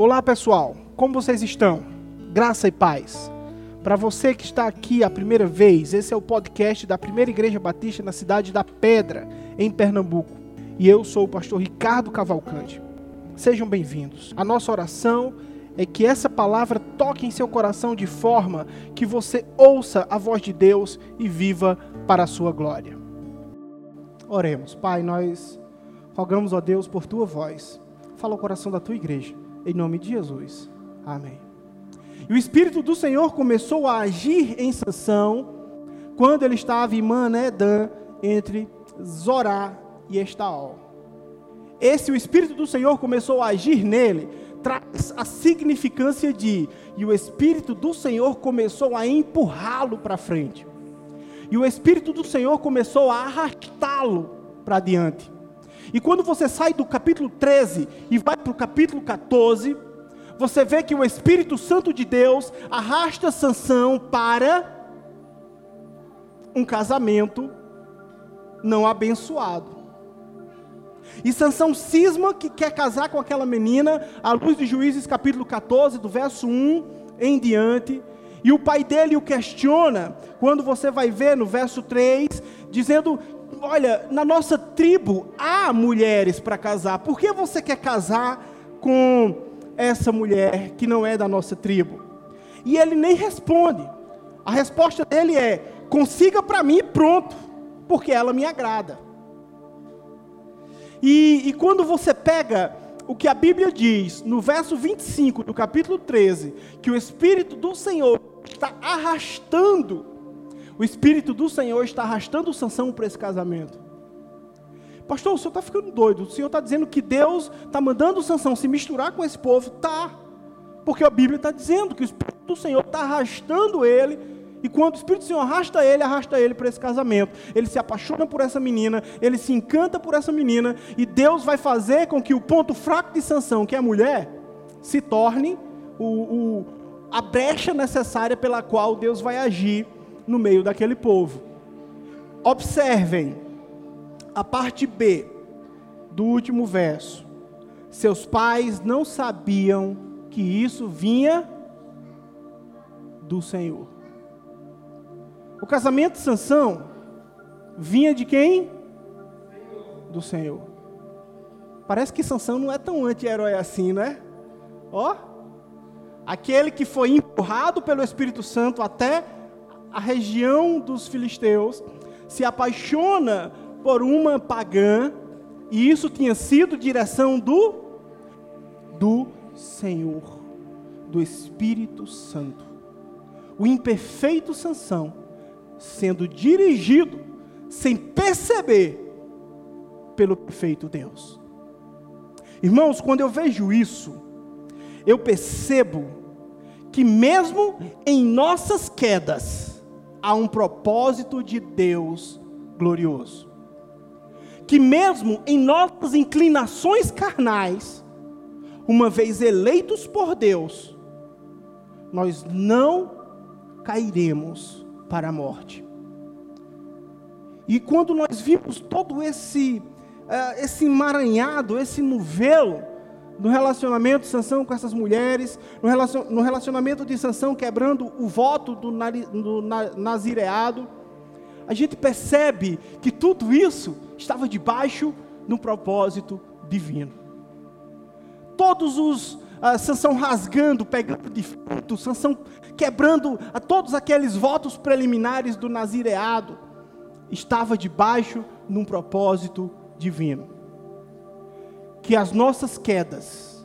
Olá pessoal, como vocês estão? Graça e paz. Para você que está aqui a primeira vez, esse é o podcast da Primeira Igreja Batista na cidade da Pedra, em Pernambuco. E eu sou o pastor Ricardo Cavalcante. Sejam bem-vindos. A nossa oração é que essa palavra toque em seu coração de forma que você ouça a voz de Deus e viva para a sua glória. Oremos. Pai, nós rogamos a Deus por tua voz. Fala o coração da tua igreja. Em nome de Jesus. Amém. E o Espírito do Senhor começou a agir em Sansão quando ele estava em Manedã, entre Zorá e Estaol. Esse, o Espírito do Senhor começou a agir nele, traz a significância de, e o Espírito do Senhor começou a empurrá-lo para frente. E o Espírito do Senhor começou a arrastá-lo para diante. E quando você sai do capítulo 13 e vai para o capítulo 14, você vê que o Espírito Santo de Deus arrasta Sansão para um casamento não abençoado. E Sansão cisma que quer casar com aquela menina, à luz de Juízes capítulo 14, do verso 1 em diante. E o pai dele o questiona, quando você vai ver no verso 3, dizendo olha, na nossa tribo há mulheres para casar. Por que você quer casar com essa mulher que não é da nossa tribo? E ele nem responde. A resposta dele é: consiga para mim pronto, porque ela me agrada. E, e quando você pega o que a Bíblia diz no verso 25 do capítulo 13, que o Espírito do Senhor está arrastando o Espírito do Senhor está arrastando Sansão para esse casamento. Pastor, o senhor está ficando doido. O senhor está dizendo que Deus está mandando Sansão se misturar com esse povo? Tá. Porque a Bíblia está dizendo que o Espírito do Senhor está arrastando ele. E quando o Espírito do Senhor arrasta ele, arrasta ele para esse casamento. Ele se apaixona por essa menina, ele se encanta por essa menina, e Deus vai fazer com que o ponto fraco de Sansão, que é a mulher, se torne o, o, a brecha necessária pela qual Deus vai agir no meio daquele povo. Observem a parte B do último verso. Seus pais não sabiam que isso vinha do Senhor. O casamento de Sansão vinha de quem? Do Senhor. Parece que Sansão não é tão anti-herói assim, né? Ó, aquele que foi empurrado pelo Espírito Santo até a região dos filisteus, se apaixona por uma pagã, e isso tinha sido direção do do Senhor, do Espírito Santo. O imperfeito Sansão sendo dirigido sem perceber pelo perfeito Deus. Irmãos, quando eu vejo isso, eu percebo que mesmo em nossas quedas, a um propósito de Deus glorioso. Que mesmo em nossas inclinações carnais, uma vez eleitos por Deus, nós não cairemos para a morte. E quando nós vimos todo esse, uh, esse emaranhado, esse novelo, no relacionamento de Sansão com essas mulheres, no relacionamento de Sansão quebrando o voto do, do nazireado, a gente percebe que tudo isso estava debaixo de propósito divino. Todos os uh, Sansão rasgando, pegando de fruto, Sansão quebrando uh, todos aqueles votos preliminares do nazireado, estava debaixo de um propósito divino que as nossas quedas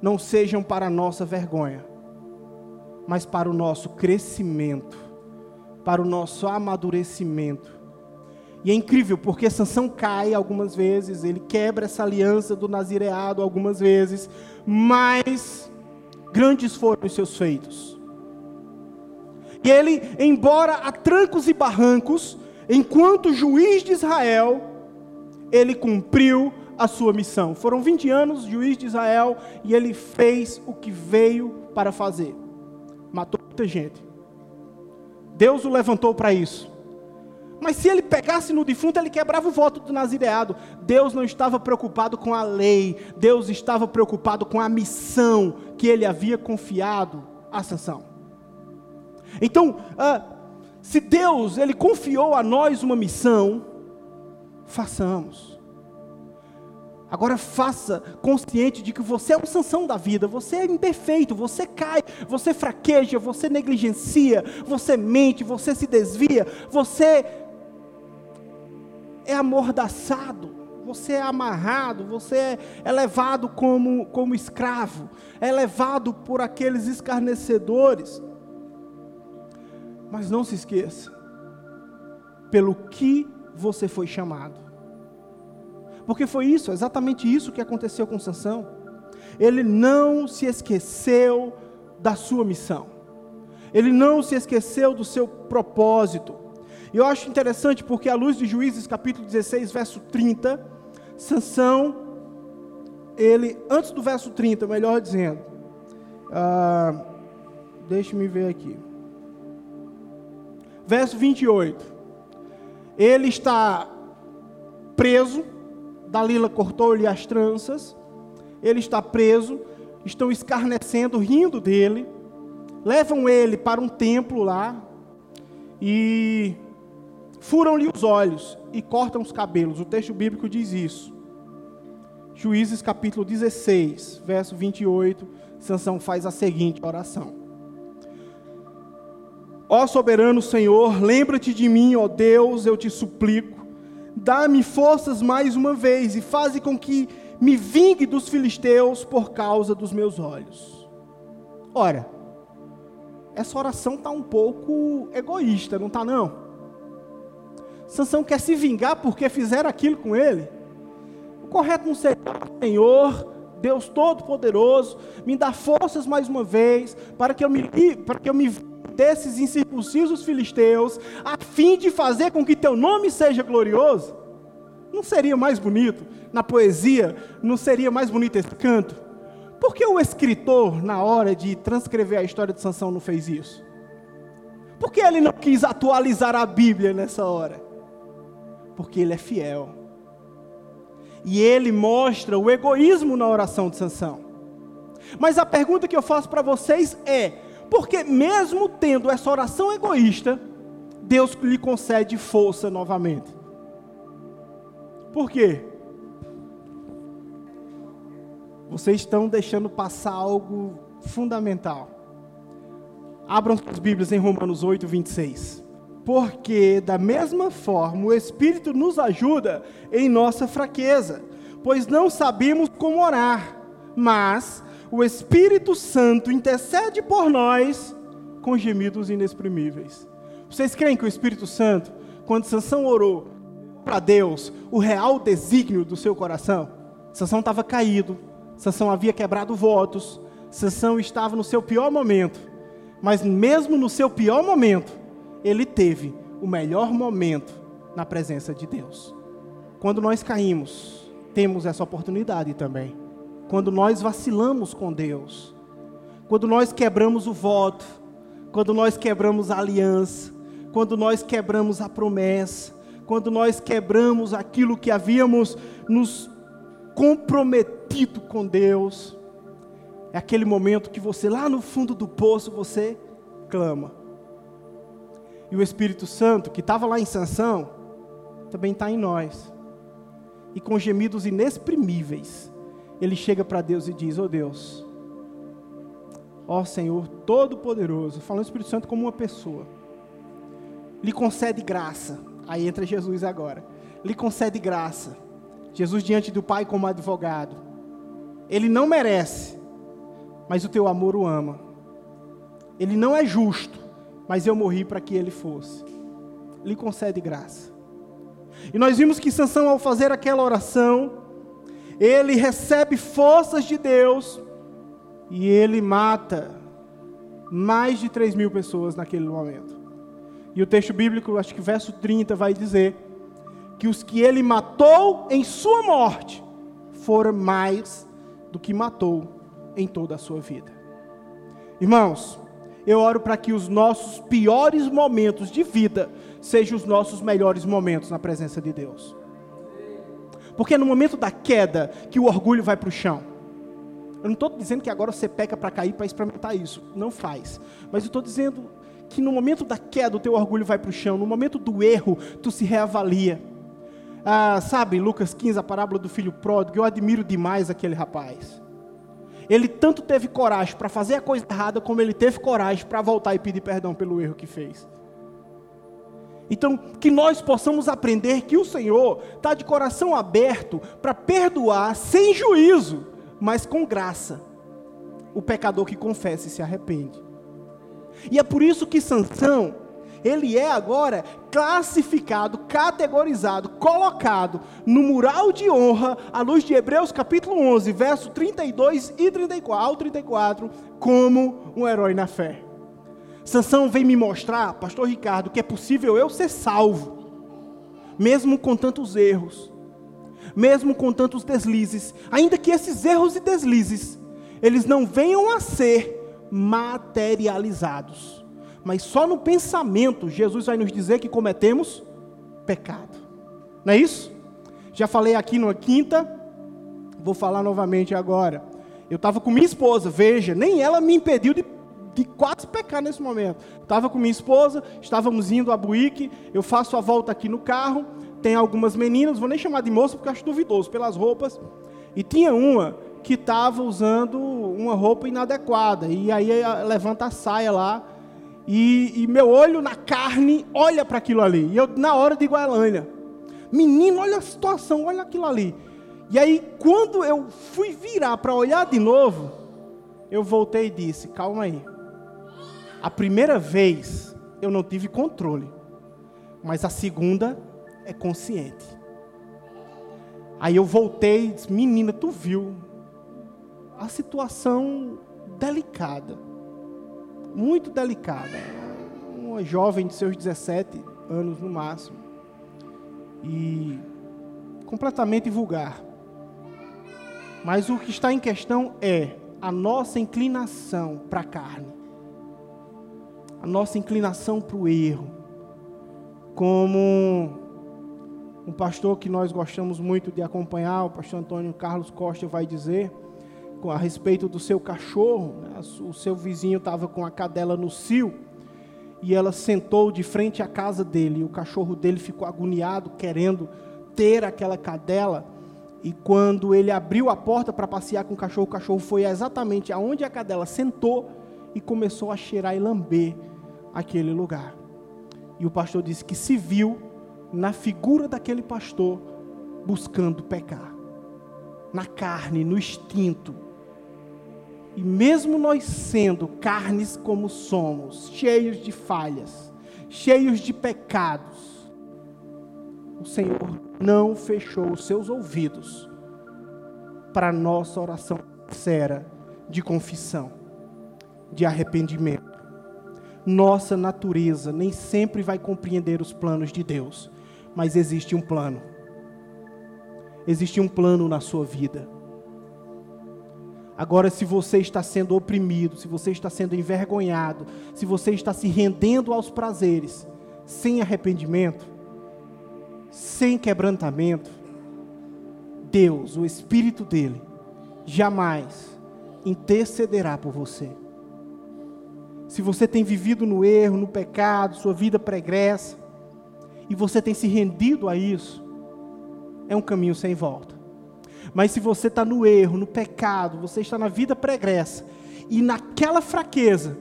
não sejam para a nossa vergonha, mas para o nosso crescimento, para o nosso amadurecimento. E é incrível porque Sansão cai algumas vezes, ele quebra essa aliança do nazireado algumas vezes, mas grandes foram os seus feitos. E ele, embora a trancos e barrancos, enquanto juiz de Israel, ele cumpriu a sua missão. Foram 20 anos juiz de Israel e ele fez o que veio para fazer. Matou muita gente. Deus o levantou para isso. Mas se ele pegasse no defunto, ele quebrava o voto do nazireado. Deus não estava preocupado com a lei, Deus estava preocupado com a missão que ele havia confiado a Sansão. Então, ah, se Deus ele confiou a nós uma missão, façamos. Agora faça consciente de que você é um sanção da vida, você é imperfeito, você cai, você fraqueja, você negligencia, você mente, você se desvia, você é amordaçado, você é amarrado, você é levado como, como escravo, é levado por aqueles escarnecedores. Mas não se esqueça, pelo que você foi chamado. Porque foi isso, exatamente isso que aconteceu com Sansão. Ele não se esqueceu da sua missão. Ele não se esqueceu do seu propósito. E eu acho interessante porque à luz de Juízes capítulo 16, verso 30, Sansão, ele, antes do verso 30, melhor dizendo, ah, deixe-me ver aqui. Verso 28. Ele está preso, Dalila cortou-lhe as tranças, ele está preso, estão escarnecendo, rindo dele, levam ele para um templo lá e furam-lhe os olhos e cortam os cabelos. O texto bíblico diz isso. Juízes capítulo 16, verso 28, Sansão faz a seguinte oração: Ó soberano Senhor, lembra-te de mim, ó Deus, eu te suplico Dá-me forças mais uma vez e faze com que me vingue dos filisteus por causa dos meus olhos. Ora, essa oração está um pouco egoísta, não está não? Sansão quer se vingar porque fizeram aquilo com ele. O correto não seria, Senhor, Deus Todo-Poderoso, me dá forças mais uma vez para que eu me, para que eu me desses incircuncisos filisteus, a fim de fazer com que teu nome seja glorioso? Não seria mais bonito? Na poesia, não seria mais bonito esse canto? Por que o escritor, na hora de transcrever a história de Sansão, não fez isso? Por que ele não quis atualizar a Bíblia nessa hora? Porque ele é fiel. E ele mostra o egoísmo na oração de Sansão. Mas a pergunta que eu faço para vocês é: porque mesmo tendo essa oração egoísta, Deus lhe concede força novamente. Por quê? Vocês estão deixando passar algo fundamental. Abram suas Bíblias em Romanos 8, 26. Porque, da mesma forma, o Espírito nos ajuda em nossa fraqueza, pois não sabemos como orar, mas o Espírito Santo intercede por nós com gemidos inexprimíveis. Vocês creem que o Espírito Santo, quando Sansão orou para Deus o real desígnio do seu coração, Sansão estava caído, Sansão havia quebrado votos, Sansão estava no seu pior momento, mas mesmo no seu pior momento, ele teve o melhor momento na presença de Deus. Quando nós caímos, temos essa oportunidade também quando nós vacilamos com Deus, quando nós quebramos o voto, quando nós quebramos a aliança, quando nós quebramos a promessa, quando nós quebramos aquilo que havíamos nos comprometido com Deus, é aquele momento que você lá no fundo do poço você clama. E o Espírito Santo, que estava lá em Sansão, também está em nós. E com gemidos inexprimíveis, ele chega para Deus e diz: Oh Deus, ó Senhor Todo-Poderoso, falando o Espírito Santo como uma pessoa, lhe concede graça. Aí entra Jesus agora. Lhe concede graça. Jesus diante do Pai como advogado. Ele não merece, mas o teu amor o ama. Ele não é justo, mas eu morri para que ele fosse. Lhe concede graça. E nós vimos que Sansão, ao fazer aquela oração, ele recebe forças de Deus e ele mata mais de 3 mil pessoas naquele momento. E o texto bíblico, acho que verso 30, vai dizer que os que ele matou em sua morte foram mais do que matou em toda a sua vida. Irmãos, eu oro para que os nossos piores momentos de vida sejam os nossos melhores momentos na presença de Deus. Porque é no momento da queda que o orgulho vai para o chão. Eu não estou dizendo que agora você peca para cair para experimentar isso. Não faz. Mas eu estou dizendo que no momento da queda o teu orgulho vai para o chão. No momento do erro, tu se reavalia. Ah, sabe, Lucas 15, a parábola do filho pródigo, eu admiro demais aquele rapaz. Ele tanto teve coragem para fazer a coisa errada, como ele teve coragem para voltar e pedir perdão pelo erro que fez. Então, que nós possamos aprender que o Senhor está de coração aberto para perdoar sem juízo, mas com graça, o pecador que confessa e se arrepende. E é por isso que Sansão, ele é agora classificado, categorizado, colocado no mural de honra, à luz de Hebreus capítulo 11, verso 32 e 34, ao 34, como um herói na fé. Sansão vem me mostrar, pastor Ricardo, que é possível eu ser salvo, mesmo com tantos erros, mesmo com tantos deslizes, ainda que esses erros e deslizes, eles não venham a ser materializados. Mas só no pensamento Jesus vai nos dizer que cometemos pecado. Não é isso? Já falei aqui na quinta, vou falar novamente agora. Eu estava com minha esposa, veja, nem ela me impediu de de quase pecar nesse momento. Estava com minha esposa, estávamos indo a Buíque, eu faço a volta aqui no carro, tem algumas meninas, vou nem chamar de moça porque acho duvidoso pelas roupas, e tinha uma que estava usando uma roupa inadequada, e aí levanta a saia lá, e, e meu olho na carne olha para aquilo ali, e eu na hora digo a Elaine, menino, olha a situação, olha aquilo ali. E aí, quando eu fui virar para olhar de novo, eu voltei e disse: calma aí. A primeira vez eu não tive controle, mas a segunda é consciente. Aí eu voltei e disse: Menina, tu viu a situação delicada, muito delicada. Uma jovem de seus 17 anos no máximo, e completamente vulgar. Mas o que está em questão é a nossa inclinação para a carne a nossa inclinação para o erro. Como um pastor que nós gostamos muito de acompanhar, o pastor Antônio Carlos Costa, vai dizer a respeito do seu cachorro. Né? O seu vizinho estava com a cadela no cio e ela sentou de frente à casa dele. E o cachorro dele ficou agoniado, querendo ter aquela cadela. E quando ele abriu a porta para passear com o cachorro, o cachorro foi exatamente aonde a cadela sentou e começou a cheirar e lamber aquele lugar. E o pastor disse que se viu na figura daquele pastor buscando pecar, na carne, no instinto. E mesmo nós sendo carnes como somos, cheios de falhas, cheios de pecados, o Senhor não fechou os seus ouvidos para a nossa oração sincera de confissão, de arrependimento nossa natureza nem sempre vai compreender os planos de Deus, mas existe um plano. Existe um plano na sua vida. Agora, se você está sendo oprimido, se você está sendo envergonhado, se você está se rendendo aos prazeres, sem arrependimento, sem quebrantamento, Deus, o Espírito dele, jamais intercederá por você se você tem vivido no erro, no pecado, sua vida pregressa, e você tem se rendido a isso, é um caminho sem volta. Mas se você está no erro, no pecado, você está na vida pregressa, e naquela fraqueza,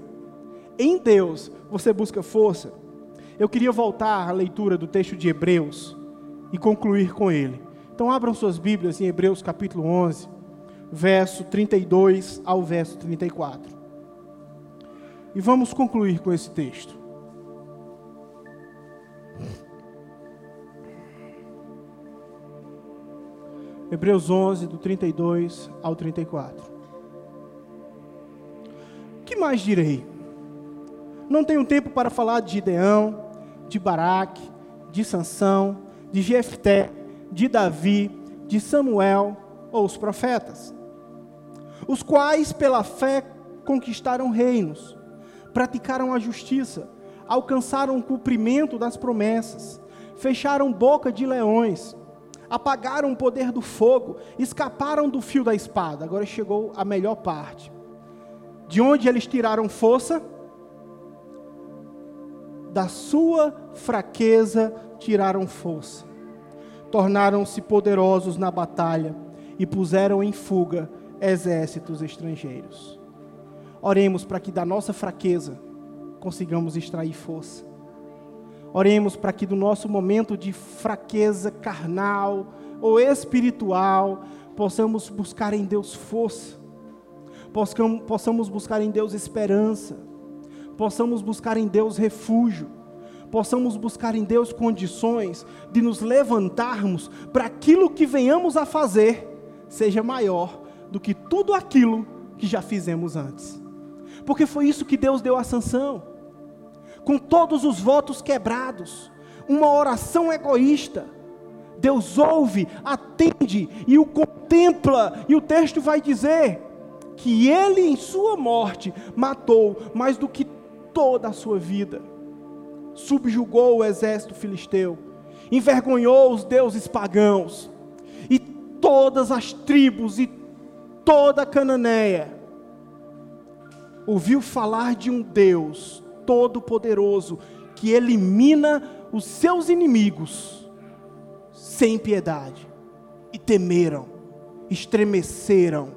em Deus, você busca força. Eu queria voltar à leitura do texto de Hebreus e concluir com ele. Então abram suas Bíblias em Hebreus capítulo 11, verso 32 ao verso 34. E vamos concluir com esse texto. Hebreus 11, do 32 ao 34. Que mais direi? Não tenho tempo para falar de Gideão, de Baraque, de Sansão, de Jefté, de Davi, de Samuel ou os profetas, os quais pela fé conquistaram reinos praticaram a justiça, alcançaram o cumprimento das promessas, fecharam boca de leões, apagaram o poder do fogo, escaparam do fio da espada. Agora chegou a melhor parte. De onde eles tiraram força? Da sua fraqueza tiraram força. Tornaram-se poderosos na batalha e puseram em fuga exércitos estrangeiros. Oremos para que da nossa fraqueza consigamos extrair força. Oremos para que do nosso momento de fraqueza carnal ou espiritual, possamos buscar em Deus força, possamos buscar em Deus esperança, possamos buscar em Deus refúgio, possamos buscar em Deus condições de nos levantarmos para aquilo que venhamos a fazer seja maior do que tudo aquilo que já fizemos antes. Porque foi isso que Deus deu a sanção com todos os votos quebrados, uma oração egoísta. Deus ouve, atende e o contempla, e o texto vai dizer que ele em sua morte matou mais do que toda a sua vida, subjugou o exército filisteu, envergonhou os deuses pagãos, e todas as tribos e toda a Cananeia ouviu falar de um Deus todo-poderoso que elimina os seus inimigos sem piedade. E temeram, estremeceram.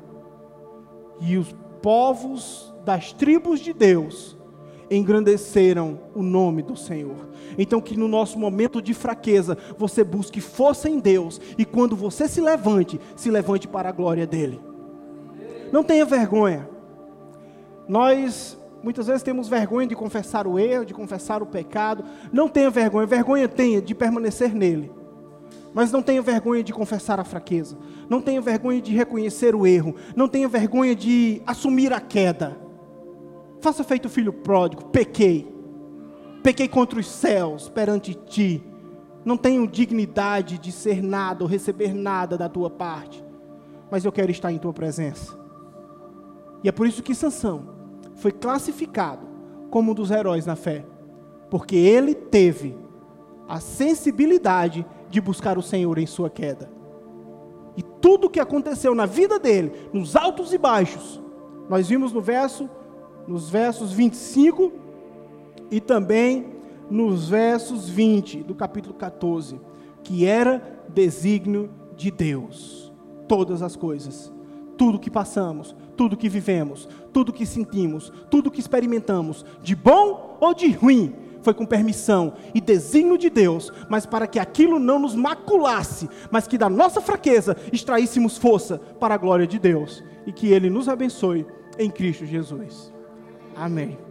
E os povos das tribos de Deus engrandeceram o nome do Senhor. Então, que no nosso momento de fraqueza, você busque força em Deus, e quando você se levante, se levante para a glória dEle. Não tenha vergonha. Nós Muitas vezes temos vergonha de confessar o erro, de confessar o pecado. Não tenha vergonha, vergonha tenha de permanecer nele. Mas não tenha vergonha de confessar a fraqueza. Não tenha vergonha de reconhecer o erro. Não tenha vergonha de assumir a queda. Faça feito o filho pródigo, pequei. Pequei contra os céus perante ti. Não tenho dignidade de ser nada ou receber nada da tua parte. Mas eu quero estar em tua presença. E é por isso que Sansão foi classificado como um dos heróis na fé, porque ele teve a sensibilidade de buscar o Senhor em sua queda. E tudo o que aconteceu na vida dele, nos altos e baixos, nós vimos no verso, nos versos 25 e também nos versos 20 do capítulo 14, que era desígnio de Deus. Todas as coisas, tudo que passamos, tudo que vivemos, tudo que sentimos, tudo que experimentamos, de bom ou de ruim, foi com permissão e desígnio de Deus, mas para que aquilo não nos maculasse, mas que da nossa fraqueza extraíssemos força para a glória de Deus e que Ele nos abençoe em Cristo Jesus. Amém.